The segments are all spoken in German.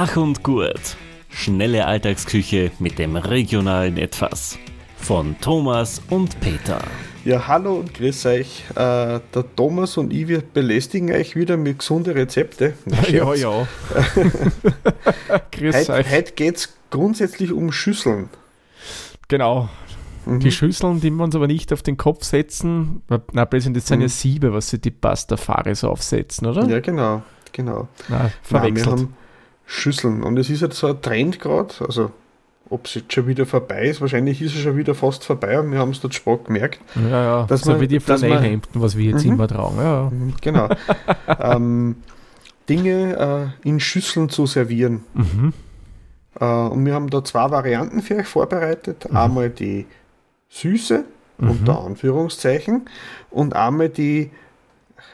Schach und Gurt. Schnelle Alltagsküche mit dem regionalen Etwas. Von Thomas und Peter. Ja, hallo und grüß euch. Äh, der Thomas und ich, wir belästigen euch wieder mit gesunden Rezepte. Ja, ja. grüß heute, euch. Heute geht es grundsätzlich um Schüsseln. Genau. Mhm. Die Schüsseln, die wir uns aber nicht auf den Kopf setzen, na, das sind mhm. ja Siebe, was sie die Pasta-Fares aufsetzen, oder? Ja, genau, genau. Na, verwechselt. Nein, Schüsseln und es ist jetzt so ein Trend gerade, also ob es jetzt schon wieder vorbei ist, wahrscheinlich ist es schon wieder fast vorbei und wir haben es dort spät gemerkt. Ja, ja, dass so man, wie die Flanellhemden, was wir jetzt mhm. immer tragen. Ja, mhm, Genau. ähm, Dinge äh, in Schüsseln zu servieren. Mhm. Äh, und wir haben da zwei Varianten für euch vorbereitet. Mhm. Einmal die süße, mhm. unter Anführungszeichen, und einmal die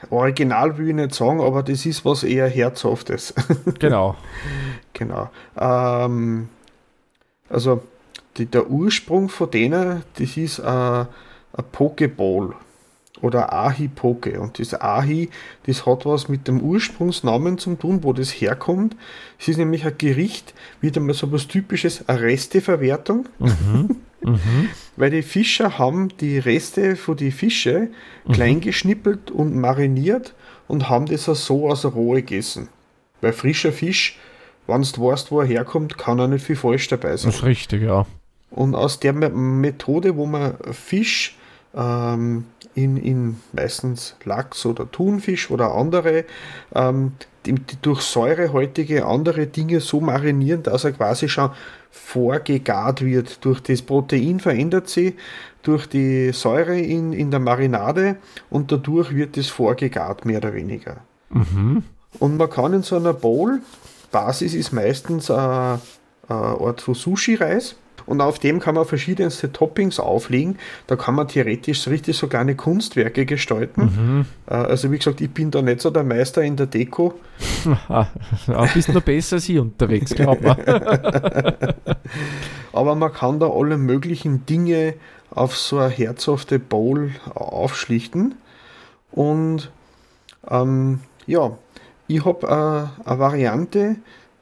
Original will ich nicht sagen, aber das ist was eher Herzhaftes. Genau. genau. Ähm, also die, der Ursprung von denen, das ist ein Pokeball oder Ahi-Poke. Und das Ahi, das hat was mit dem Ursprungsnamen zu tun, wo das herkommt. Es ist nämlich ein Gericht, wieder mal so was typisches, eine Resteverwertung. Mhm. Mhm. Weil die Fischer haben die Reste von die Fische mhm. klein geschnippelt und mariniert und haben das auch so aus der Rohe gegessen. Weil frischer Fisch, wenn du weißt, wo er herkommt, kann er nicht viel falsch dabei sein. Das ist richtig, ja. Und aus der Methode, wo man Fisch ähm, in, in meistens Lachs oder Thunfisch oder andere, ähm, die, die durch säurehaltige andere Dinge so marinieren, dass er quasi schon vorgegart wird. Durch das Protein verändert sie, durch die Säure in, in der Marinade und dadurch wird es vorgegart, mehr oder weniger. Mhm. Und man kann in so einer Bowl, Basis ist meistens eine Art von Sushi-Reis, und auf dem kann man verschiedenste Toppings auflegen. Da kann man theoretisch so richtig so kleine Kunstwerke gestalten. Mhm. Äh, also wie gesagt, ich bin da nicht so der Meister in der Deko. ja, bist noch besser als ich unterwegs, glaub mal. Aber man kann da alle möglichen Dinge auf so eine herzhafte Bowl aufschlichten. Und ähm, ja, ich habe äh, eine Variante,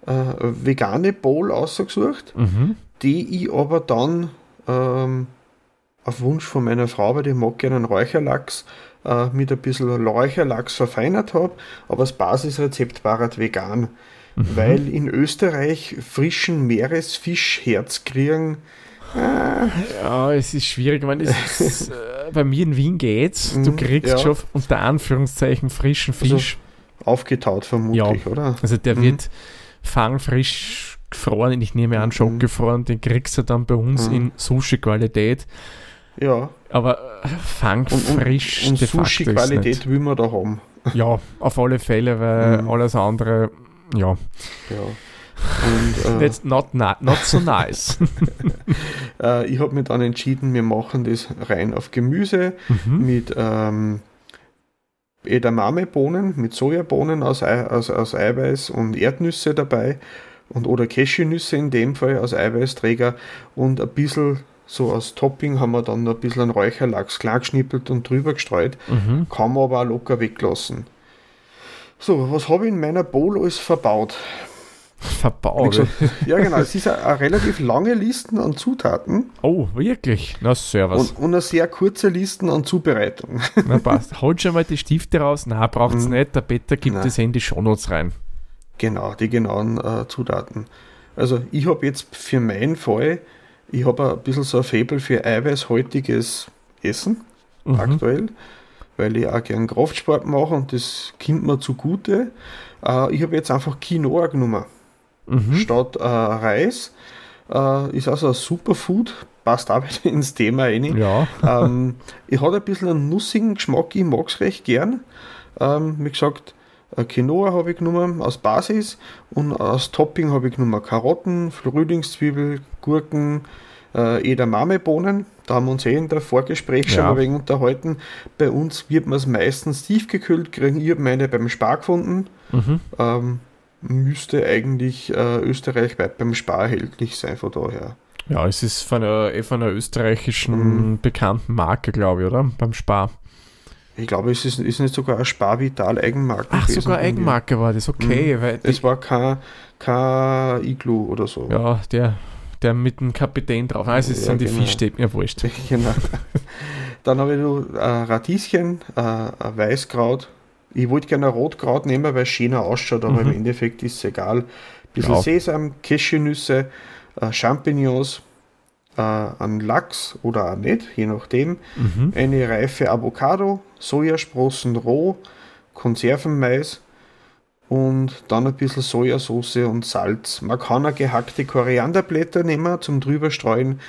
äh, vegane Bowl ausgesucht. Mhm die ich aber dann ähm, auf Wunsch von meiner Frau, weil die mag gerne einen Räucherlachs, äh, mit ein bisschen Räucherlachs verfeinert habe, aber das Basisrezept war halt vegan. Mhm. Weil in Österreich frischen Meeresfisch Herz kriegen. Äh, ja, es ist schwierig. Ich meine, ist, äh, bei mir in Wien geht's. Du mhm, kriegst ja. schon unter Anführungszeichen frischen also Fisch. Also aufgetaut vermutlich, ja. oder? Also der mhm. wird fangfrisch gefroren, ich nehme an, Schock mhm. gefroren, den kriegst du dann bei uns mhm. in Sushi-Qualität. Ja. Aber äh, fangfrisch. Und, und, und Sushi-Qualität will man da haben. Ja, auf alle Fälle, weil mhm. alles andere, ja. Ja. Und, äh, not, not so nice. äh, ich habe mich dann entschieden, wir machen das rein auf Gemüse mhm. mit ähm, Edamame-Bohnen, mit Sojabohnen aus, aus, aus Eiweiß und Erdnüsse dabei und oder Cashewnüsse in dem Fall als Eiweißträger und ein bisschen so als Topping haben wir dann ein bisschen einen Räucherlachs klar geschnippelt und drüber gestreut. Mhm. Kann man aber auch locker weglassen. So, was habe ich in meiner Bowl alles verbaut? Verbaut? Gesagt, ja, genau. Es ist eine, relativ lange Liste an Zutaten. Oh, wirklich? Na, servus. Und, und eine sehr kurze Liste an Zubereitung. Na, passt. Holt schon mal die Stifte raus. Na, braucht es mhm. nicht. Der Peter gibt Nein. das in die Shownotes rein. Genau, die genauen äh, Zutaten. Also ich habe jetzt für meinen Fall, ich habe ein bisschen so ein Faible für eiweißhaltiges Essen mhm. aktuell, weil ich auch gern Kraftsport mache und das kommt mir zugute. Äh, ich habe jetzt einfach Quinoa genommen. Mhm. Statt äh, Reis. Äh, ist also ein Superfood, passt auch wieder ins Thema rein. Ja. ähm, ich habe ein bisschen einen nussigen Geschmack, ich mag es recht gern. Ähm, wie gesagt, Quinoa habe ich genommen als Basis und als Topping habe ich genommen Karotten, Frühlingszwiebel, Gurken, äh, Edamame-Bohnen. Da haben wir uns eh in der Vorgespräch schon ja. ein wenig unterhalten. Bei uns wird man es meistens tiefgekühlt kriegen. Ich habe meine beim Spar gefunden. Mhm. Ähm, müsste eigentlich äh, österreichweit beim Spar erhältlich sein, von daher. Ja, es ist von einer, eh von einer österreichischen mhm. bekannten Marke, glaube ich, oder? Beim Spar. Ich glaube, es ist, ist nicht sogar eine Sparvital Eigenmarke. Ach, sogar Eigenmarke war das, okay. Mhm. Weil es war kein, kein Iglu oder so. Ja, der, der mit dem Kapitän drauf. Also es Ja, sind die genau. Fischstäbchen, ja wurscht. Genau. Dann habe ich noch äh, Radieschen, äh, ein Weißkraut. Ich wollte gerne ein Rotkraut nehmen, weil es schöner ausschaut, aber Mhm. im Endeffekt ist es egal. Ein bisschen Ja. Sesam, Cashewnüsse, äh, Champignons, äh, ein Lachs oder auch nicht, je nachdem. Mhm. Eine reife Avocado, Sojasprossen roh, Konservenmais und dann ein bisschen Sojasauce und Salz. Man kann auch gehackte Korianderblätter nehmen zum drüber streuen.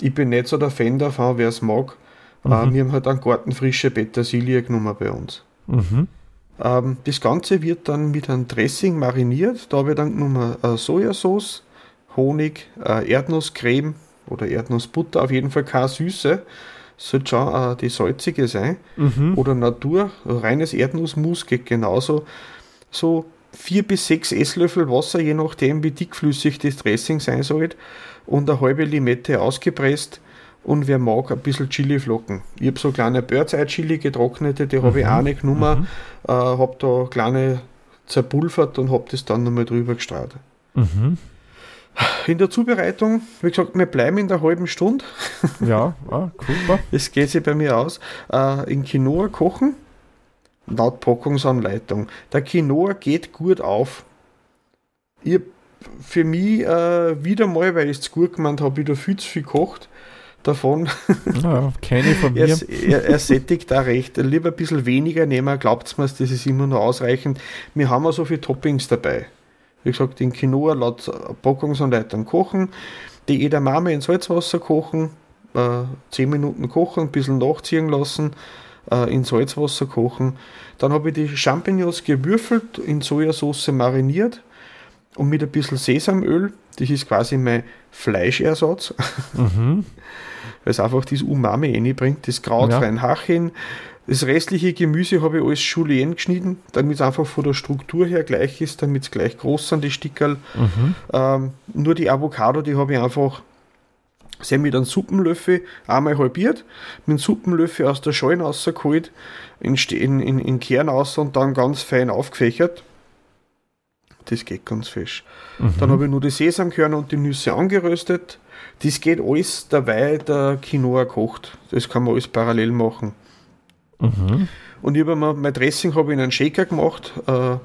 Ich bin nicht so der Fan davon, wer es mag. Äh, Mhm. wir haben halt dann gartenfrische Petersilie genommen bei uns. Mhm. Ähm, das Ganze wird dann mit einem Dressing mariniert. Da ich dann genommen äh, Sojasauce, Honig, äh, Erdnusscreme oder Erdnussbutter, auf jeden Fall keine Süße. Sollte schon äh, die salzige sein. Mhm. Oder Natur, reines Erdnussmus geht genauso. So vier bis sechs Esslöffel Wasser, je nachdem wie dickflüssig das Dressing sein soll. Und eine halbe Limette ausgepresst. Und wer mag, ein bisschen Chiliflocken. Ich habe so kleine Bird's-Eye-Chili getrocknete, die habe ich auch nicht genommen. Äh, habe da kleine zerpulvert und habe das dann nochmal drüber gestreut. Mhm. In der Zubereitung, wie gesagt, wir bleiben in der halben Stunde. Ja, ah, super. Das geht sich bei mir aus. Äh, in Quinoa kochen, laut Packungsanleitung. Der Quinoa geht gut auf. Ich für mich äh, wieder mal, weil ich es zu gut gemeint habe, wieder viel zu viel gekocht davon. Ja, keine von Er, mir. er, er sättigt da recht. Lieber ein bisschen weniger nehmen, glaubt mir, das ist immer noch ausreichend. Wir haben ja so viele Toppings dabei. Wie gesagt, den Quinoa laut Packungsanleitung kochen, die Edamame in Salzwasser kochen, äh, 10 Minuten kochen, ein bisschen nachziehen lassen, äh, in Salzwasser kochen. Dann habe ich die Champignons gewürfelt, in Sojasauce mariniert und mit ein bisschen Sesamöl, das ist quasi mein Fleischersatz, Mhm. weil es einfach das Umami reinbringt, das Kraut Ja. rein Hachen. Das restliche Gemüse habe ich alles Julienne geschnitten, damit es einfach von der Struktur her gleich ist, damit es gleich groß sind, die Stickerl. Mhm. Ähm, nur die Avocado, die habe ich einfach sehr mit einem Suppenlöffel einmal halbiert, mit einem Suppenlöffel aus der Schale rausgeholt, in, in, in, in Kern raus und dann ganz fein aufgefächert. Das geht ganz fesch. Dann habe ich nur die Sesamkörner und die Nüsse angeröstet. Das geht alles dabei, der Quinoa kocht. Das kann man alles parallel machen. Mhm. Und ich habe mein Dressing habe ich in einen Shaker gemacht. Äh,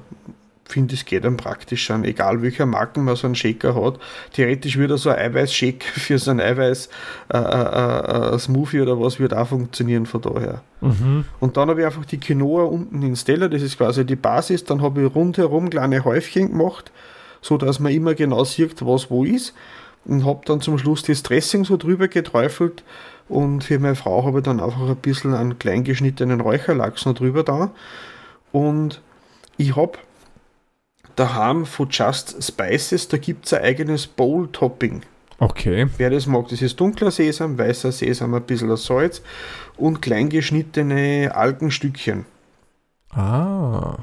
Finde, es geht dann praktisch an, egal welcher Marken man so einen Shaker hat. Theoretisch würde so ein Eiweiß-Shake für so ein Eiweiß äh, äh, äh, Smoothie oder was wird auch funktionieren von daher. Mhm. Und dann habe ich einfach die Quinoa unten ins Teller, das ist quasi die Basis. Dann habe ich rundherum kleine Häufchen gemacht, so dass man immer genau sieht, was wo ist. Und habe dann zum Schluss das Dressing so drüber geträufelt. Und für meine Frau habe ich dann einfach ein bisschen einen klein geschnittenen Räucherlachs noch drüber da. Und ich habe daheim von Just Spices, da gibt es ein eigenes Bowl-Topping. Okay. Wer das mag, das ist dunkler Sesam, weißer Sesam, ein bisschen Salz und klein geschnittene Algenstückchen. Ah.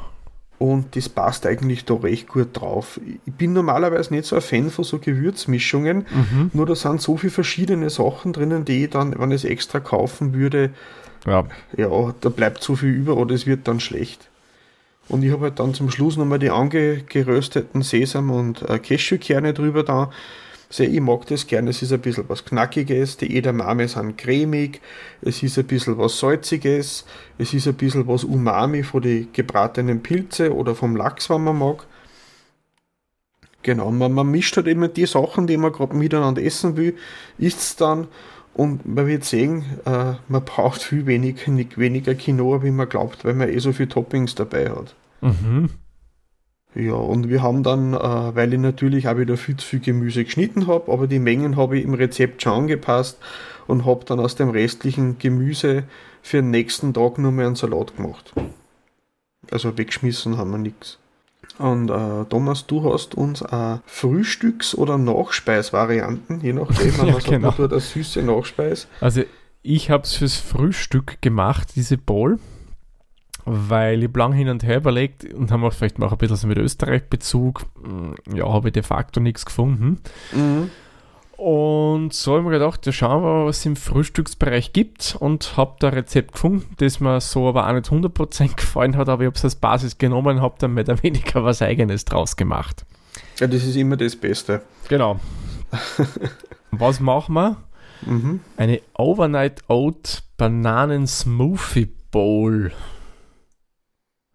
Und das passt eigentlich da recht gut drauf. Ich bin normalerweise nicht so ein Fan von so Gewürzmischungen, Mhm. nur da sind so viele verschiedene Sachen drinnen, die ich dann, wenn ich es extra kaufen würde, Ja. ja, da bleibt so viel über oder es wird dann schlecht. Und ich habe halt dann zum Schluss nochmal die angerösteten Sesam- und äh, Cashewkerne drüber da. Sehr, ich mag das gerne, es ist ein bisschen was Knackiges, die Edamame sind cremig, es ist ein bisschen was Salziges, es ist ein bisschen was Umami von den gebratenen Pilze oder vom Lachs, wenn man mag. Genau, man, man mischt halt immer die Sachen, die man gerade miteinander essen will, isst es dann und man wird sehen, äh, man braucht viel wenig, nicht weniger Quinoa, wie man glaubt, weil man eh so viele Toppings dabei hat. Mhm. Ja, und wir haben dann, äh, weil ich natürlich auch wieder viel zu viel Gemüse geschnitten habe, aber die Mengen habe ich im Rezept schon angepasst und habe dann aus dem restlichen Gemüse für den nächsten Tag nur mehr einen Salat gemacht. Also weggeschmissen haben wir nichts. Und äh, Thomas, du hast uns äh, Frühstücks- oder Nachspeisvarianten, je nachdem, Ja, man sagt, genau. eine süße Nachspeis. Also ich habe es fürs Frühstück gemacht, diese Bowl, weil ich lang hin und her überlegt und haben auch vielleicht mal ein bisschen so mit Österreich-Bezug. Mm, Ja, habe ich de facto nichts gefunden. Mhm. Und so habe ich mir gedacht, ja, schauen wir mal, was es im Frühstücksbereich gibt und habe da ein Rezept gefunden, das mir so aber auch nicht 100% gefallen hat, aber ich habe es als Basis genommen und habe dann mehr oder weniger was Eigenes draus gemacht. Ja, das ist immer das Beste. Genau. was machen wir? Mhm. Eine Overnight Oat Bananen Smoothie Bowl.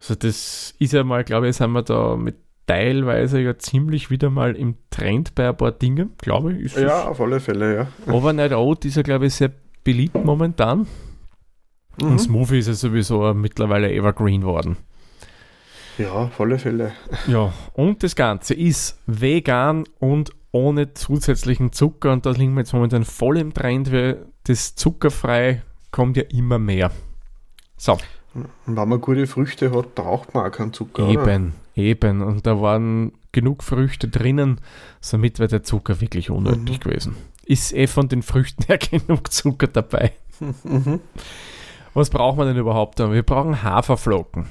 Also das ist ja mal, glaube ich, sind wir da mit teilweise ja ziemlich wieder mal im Trend bei ein paar Dingen, glaube ich. ja, auf alle Fälle, ja. Overnight Oat ist ja, glaube ich, sehr beliebt momentan. Mhm. Und Smoothie ist ja sowieso mittlerweile evergreen worden. Ja, auf alle Fälle. Ja, und das Ganze ist vegan und ohne zusätzlichen Zucker und da liegen wir jetzt momentan voll im Trend, weil das zuckerfrei kommt ja immer mehr. So. Und wenn man gute Früchte hat, braucht man auch keinen Zucker. Eben, oder? eben. Und da waren genug Früchte drinnen, somit wäre der Zucker wirklich unnötig mhm. gewesen. Ist eh von den Früchten her genug Zucker dabei. Mhm. Was braucht man denn überhaupt? Wir brauchen Haferflocken.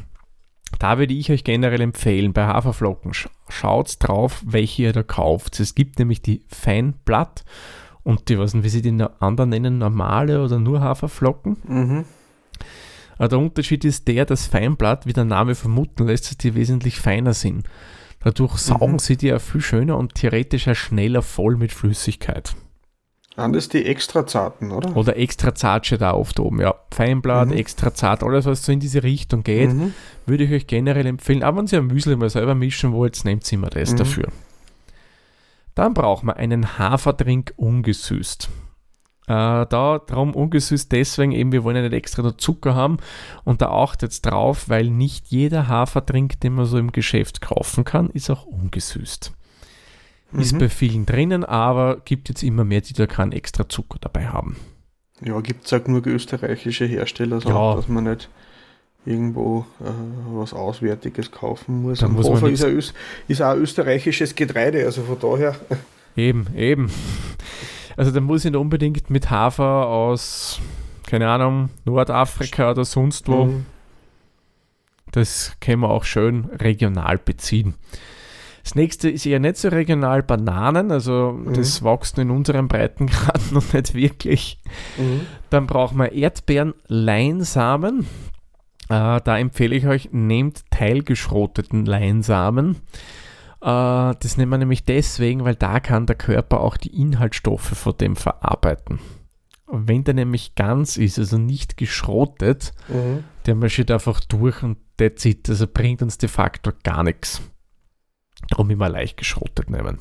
Da würde ich euch generell empfehlen, bei Haferflocken schaut drauf, welche ihr da kauft. Es gibt nämlich die Feinblatt und die, was, wie sie die anderen nennen, normale oder nur Haferflocken. Mhm. Aber der Unterschied ist der, dass Feinblatt, wie der Name vermuten lässt, dass die wesentlich feiner sind. Dadurch saugen mhm. sie die ja viel schöner und theoretisch auch schneller voll mit Flüssigkeit. Anders die extra zarten, oder? Oder extra zart steht da oft oben, ja. Feinblatt, mhm. extra zart, alles was so in diese Richtung geht, mhm. würde ich euch generell empfehlen. Aber wenn ihr ein Müsli mal selber mischen wollt, nehmt immer das mhm. dafür. Dann braucht man einen Haferdrink ungesüßt. Äh, da darum ungesüßt deswegen eben, wir wollen ja nicht extra noch Zucker haben und da achtet drauf, weil nicht jeder Haferdrink, den man so im Geschäft kaufen kann, ist auch ungesüßt. Mhm. Ist bei vielen drinnen, aber gibt jetzt immer mehr, die da keinen extra Zucker dabei haben. Ja, gibt es auch nur österreichische Hersteller, so ja. dass man nicht irgendwo äh, was Auswärtiges kaufen muss. Dann muss Hofer ist, ist auch österreichisches Getreide, also von daher. Eben, eben. Also da muss ich unbedingt mit Hafer aus, keine Ahnung, Nordafrika oder sonst wo. Mhm. Das können wir auch schön regional beziehen. Das nächste ist eher nicht so regional Bananen, also mhm. das wächst in unseren Breitengraden noch nicht wirklich. Mhm. Dann brauchen wir Erdbeeren, Leinsamen. Äh, da empfehle ich euch, nehmt teilgeschroteten Leinsamen. Äh, das nehmen wir nämlich deswegen, weil da kann der Körper auch die Inhaltsstoffe von dem verarbeiten. Wenn der nämlich ganz ist, also nicht geschrotet, mhm. der marschiert einfach durch und der zieht, also bringt uns de facto gar nichts. Darum immer leicht geschrotet nehmen.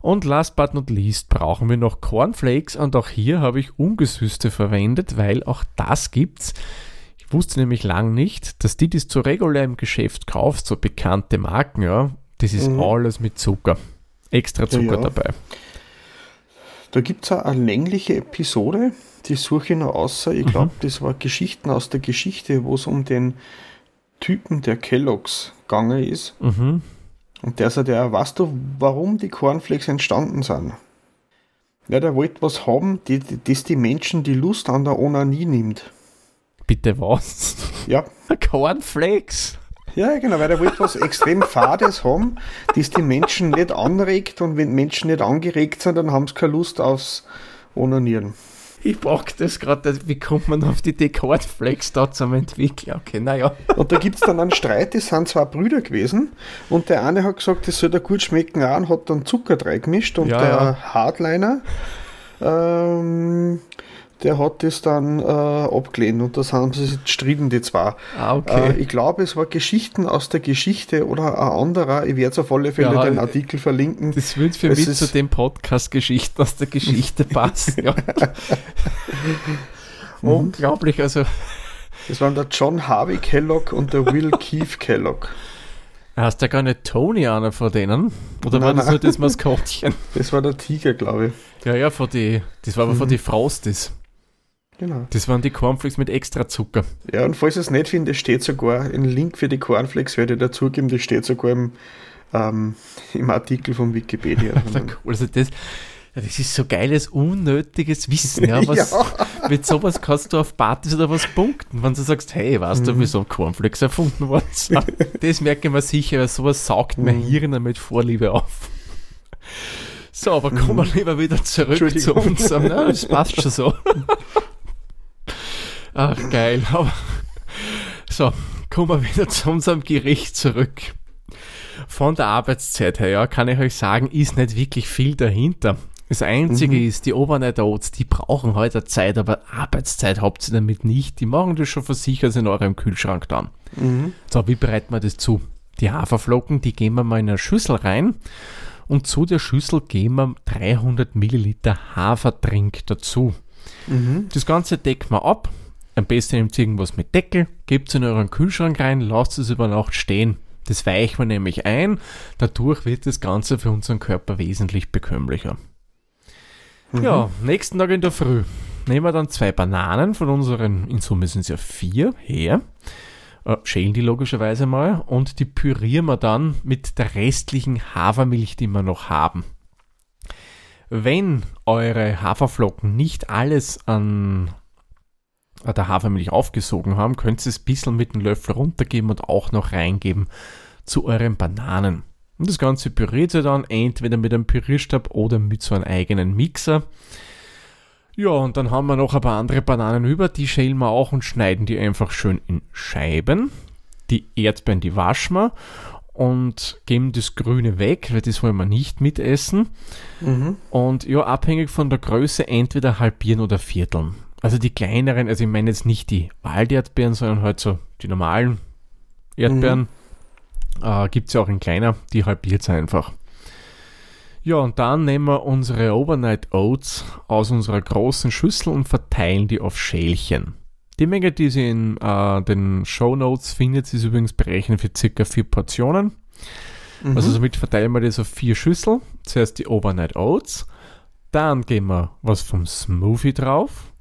Und last but not least brauchen wir noch Cornflakes und auch hier habe ich ungesüßte verwendet, weil auch das gibt's. Ich wusste nämlich lang nicht, dass die, die es zu regulär im Geschäft kauft, so bekannte Marken, ja, das ist mhm. alles mit Zucker. Extra Zucker ja, ja. dabei. Da gibt es eine längliche Episode, die suche ich noch außer. Ich glaube, mhm. das war Geschichten aus der Geschichte, wo es um den Typen der Kelloggs gegangen ist. Mhm. Und der sagt, ja, weißt du, warum die Cornflakes entstanden sind? Ja, der wollte was haben, die, die, das die Menschen die Lust an der Onanie nimmt. Bitte was? Ja. Cornflakes. Ja, genau, weil der wollte was extrem Fades haben, das die Menschen nicht anregt und wenn Menschen nicht angeregt sind, dann haben sie keine Lust aufs Onanieren. Ich pack das gerade, wie kommt man auf die Decordflex da zum Entwickeln? Okay, naja. Und da gibt es dann einen Streit, das sind zwei Brüder gewesen und der eine hat gesagt, das soll da gut schmecken auch und hat dann Zucker reingemischt und ja, der ja. Hardliner ähm, der hat das dann äh, abgelehnt und das haben sie sich gestritten, die zwei. Ah, okay. Äh, ich glaube, es war Geschichten aus der Geschichte oder ein anderer. Ich werde es auf alle Fälle ja, den Artikel verlinken. Das wird für es mich zu dem Podcast Geschichten aus der Geschichte passen. ja. Mhm. Unglaublich, also. Das waren der John Harvey Kellogg und der Will Keith Kellogg. Hast du gar nicht Tony einer von denen? Oder nein, war das nein. nur das Maskottchen? Das war der Tiger, glaube ich. Ja, ja, von die, das war aber mhm. von den Frosties. Genau. Das waren die Cornflakes mit extra Zucker. Ja, und falls ihr es nicht findet, steht sogar ein Link für die Cornflakes, werde ich dazugeben, das steht sogar im, ähm, im Artikel von Wikipedia. also das, das ist so geiles, unnötiges Wissen. Ja, was, ja. Mit sowas kannst du auf Partys oder was punkten, wenn du sagst, hey, weißt du, mhm. wieso Cornflakes erfunden worden sind? das merke ich mir sicher, weil sowas saugt mein mhm. Hirn mit Vorliebe auf. So, aber kommen wir lieber wieder zurück zu unserem. Na, das passt schon so. Ach, geil. Aber, so, kommen wir wieder zu unserem Gericht zurück. Von der Arbeitszeit her, ja, kann ich euch sagen, ist nicht wirklich viel dahinter. Das Einzige mhm. ist, die Overnight Oats, die brauchen heute Zeit, aber Arbeitszeit habt ihr damit nicht. Die machen das schon versichert in eurem Kühlschrank dann. Mhm. So, wie bereiten wir das zu? Die Haferflocken, die geben wir mal in eine Schüssel rein und zu der Schüssel geben wir 300 Milliliter Hafertrink dazu. Mhm. Das Ganze deckt man ab. Am besten nehmt ihr irgendwas mit Deckel, gebt es in euren Kühlschrank rein, lasst es über Nacht stehen. Das weichen wir nämlich ein. Dadurch wird das Ganze für unseren Körper wesentlich bekömmlicher. Mhm. Ja, nächsten Tag in der Früh nehmen wir dann zwei Bananen von unseren, in Summe sind es ja vier, her äh, schälen die logischerweise mal und die pürieren wir dann mit der restlichen Hafermilch, die wir noch haben. Wenn eure Haferflocken nicht alles an der Hafermilch aufgesogen haben, könnt ihr es ein bisschen mit dem Löffel runtergeben und auch noch reingeben zu euren Bananen. Und das Ganze püriert ihr dann entweder mit einem Pürierstab oder mit so einem eigenen Mixer. Ja, und dann haben wir noch ein paar andere Bananen über, die schälen wir auch und schneiden die einfach schön in Scheiben. Die Erdbeeren, die waschen wir und geben das Grüne weg, weil das wollen wir nicht mitessen. Mhm. Und ja, abhängig von der Größe entweder halbieren oder vierteln. Also die kleineren, also ich meine jetzt nicht die Walderdbeeren, sondern halt so die normalen Erdbeeren. Mhm. Äh, Gibt es ja auch in kleiner, die halbiert es einfach. Ja, und dann nehmen wir unsere Overnight Oats aus unserer großen Schüssel und verteilen die auf Schälchen. Die Menge, die Sie in äh, den Show Notes findet, ist übrigens berechnet für circa vier Portionen. Mhm. Also somit verteilen wir das auf vier Schüsseln. Zuerst die Overnight Oats, dann geben wir was vom Smoothie drauf.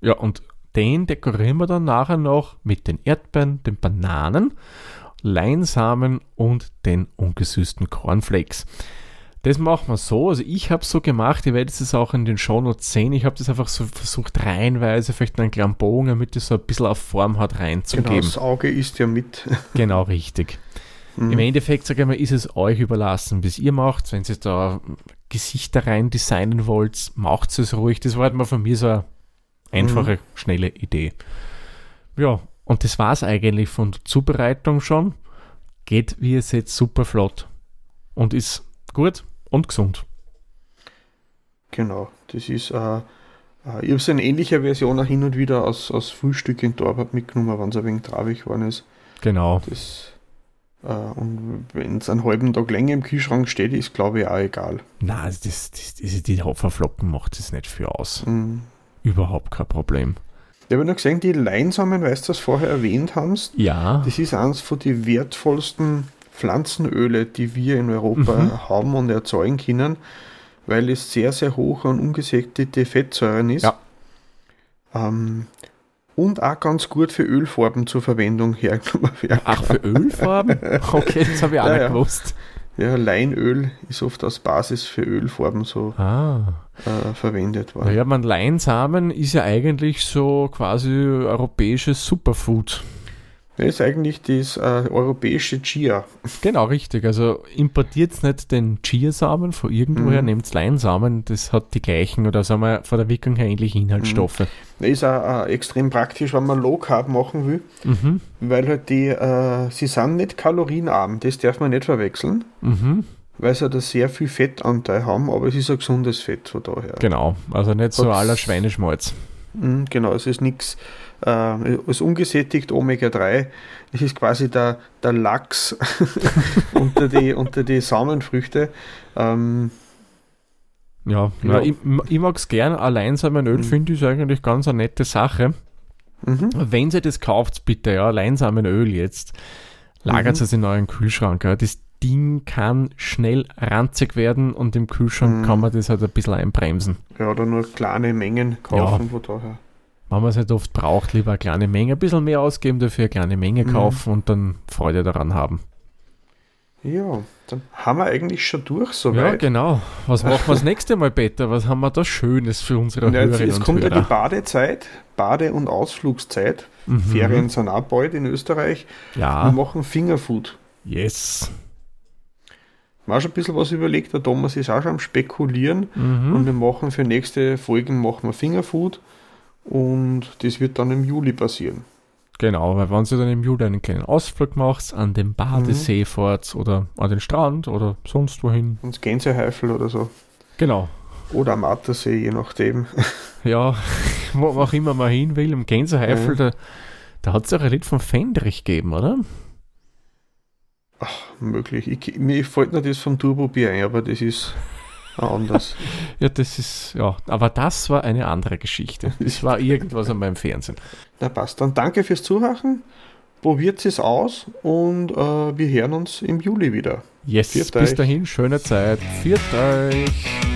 Ja, und den dekorieren wir dann nachher noch mit den Erdbeeren, den Bananen, Leinsamen und den ungesüßten Cornflakes. Das machen wir so. Also ich habe es so gemacht, ihr werdet es auch in den Shownotes sehen. Ich habe das einfach so versucht, reihenweise vielleicht einen kleinen Bogen, damit es so ein bisschen auf Form hat, reinzugeben. Genau, das Auge ist ja mit. genau, richtig. Mhm. Im Endeffekt, sage ich mal, ist es euch überlassen, wie es ihr macht. Wenn ihr da Gesichter rein designen wollt, macht es ruhig. Das war halt mal von mir so eine einfache, mhm. schnelle Idee. Ja, und das war es eigentlich von der Zubereitung schon. Geht, wie ihr seht, super flott und ist gut und gesund. Genau, das ist, äh, äh ich habe so eine ähnliche Version auch hin und wieder aus, aus Frühstück in Torwart mitgenommen, wenn es ein wenig traurig geworden ist. Genau. Das, äh, und wenn es einen halben Tag länger im Kühlschrank steht, ist glaube ich auch egal. Nein, das, das, das, die Hopferflocken macht es nicht für aus. Mhm. Überhaupt kein Problem. Ich habe noch gesehen, die Leinsamen, weißt du, was vorher erwähnt hast? Ja. Das ist eines von den wertvollsten Pflanzenöle, die wir in Europa mhm. haben und erzeugen können, weil es sehr, sehr hoch an ungesättigte Fettsäuren ist. Ja. Ähm, und auch ganz gut für Ölfarben zur Verwendung hergenommen werden. Ach, für Ölfarben? Okay, das habe ich auch ja, nicht gewusst. Ja, Leinöl ist oft als Basis für Ölfarben so ah. äh, verwendet worden. Naja, man Leinsamen ist ja eigentlich so quasi europäisches Superfood. Das ist eigentlich das äh, europäische Chia. Genau, richtig. Also importiert nicht den Chiasamen von irgendwoher, mhm. nehmt Leinsamen, das hat die gleichen oder sagen wir von der Wirkung her ähnliche Inhaltsstoffe. Mhm. Das ist auch äh, extrem praktisch, wenn man Low Carb machen will, mhm. weil halt die, äh, sie sind nicht kalorienarm, das darf man nicht verwechseln. Mhm. Weil sie da sehr viel Fettanteil haben, aber es ist ein gesundes Fett von daher. Genau, also nicht so aller Schweineschmalz. Mhm, genau, es ist nichts äh, als ungesättigt Omega-3. Das ist quasi der, der Lachs unter, die, unter die Samenfrüchte. Ähm, ja, ja, ich, ich mag es gern. Alleinsamenöl mhm. finde ich eigentlich ganz eine nette Sache. Mhm. Wenn ihr das kauft, bitte, ja, Alleinsamenöl jetzt, lagert mhm. es in euren Kühlschrank. Ja. Das Ding kann schnell ranzig werden und im Kühlschrank mhm. kann man das halt ein bisschen einbremsen. Ja, oder nur kleine Mengen kaufen, ja. von daher wenn man es halt oft braucht, lieber eine kleine Menge, ein bisschen mehr ausgeben, dafür eine kleine Menge mhm. kaufen mhm. und dann Freude daran haben. Ja, dann haben wir eigentlich schon durch soweit. Ja, genau. Was machen wir das nächste Mal, Peter? Was haben wir da Schönes für unsere ja, Hörerinnen Jetzt kommt ja die Badezeit, Bade- und Ausflugszeit. Mhm. Ferien sind auch bald in Österreich. Ja. Wir machen Fingerfood. Yes. auch schon ein bisschen was überlegt. Der Thomas ist auch schon am Spekulieren Mhm. und wir machen für nächste Folgen machen wir Fingerfood und das wird dann im Juli passieren. Genau, weil wenn ihr dann im Juli einen kleinen Ausflug macht, an den Badesee Mhm. fahrt oder an den Strand oder sonst wohin. Ins Gänsehäufel oder so. Genau. Oder am Attersee, je nachdem. Ja, wo auch immer man hin will, im Gänseheifel, Mhm. da, da hat es auch ein Lied von Fendrich gegeben, oder? Möglich. Ich, mir fällt nur das vom Turbo-Bier ein, aber das ist anders. Ja, das ist, ja, aber das war eine andere Geschichte. Das war irgendwas an meinem Fernsehen. Na passt. Dann danke fürs Zuhören. Probiert es aus und äh, wir hören uns im Juli wieder. Yes, Viert bis euch. dahin, schöne Zeit. Viert euch.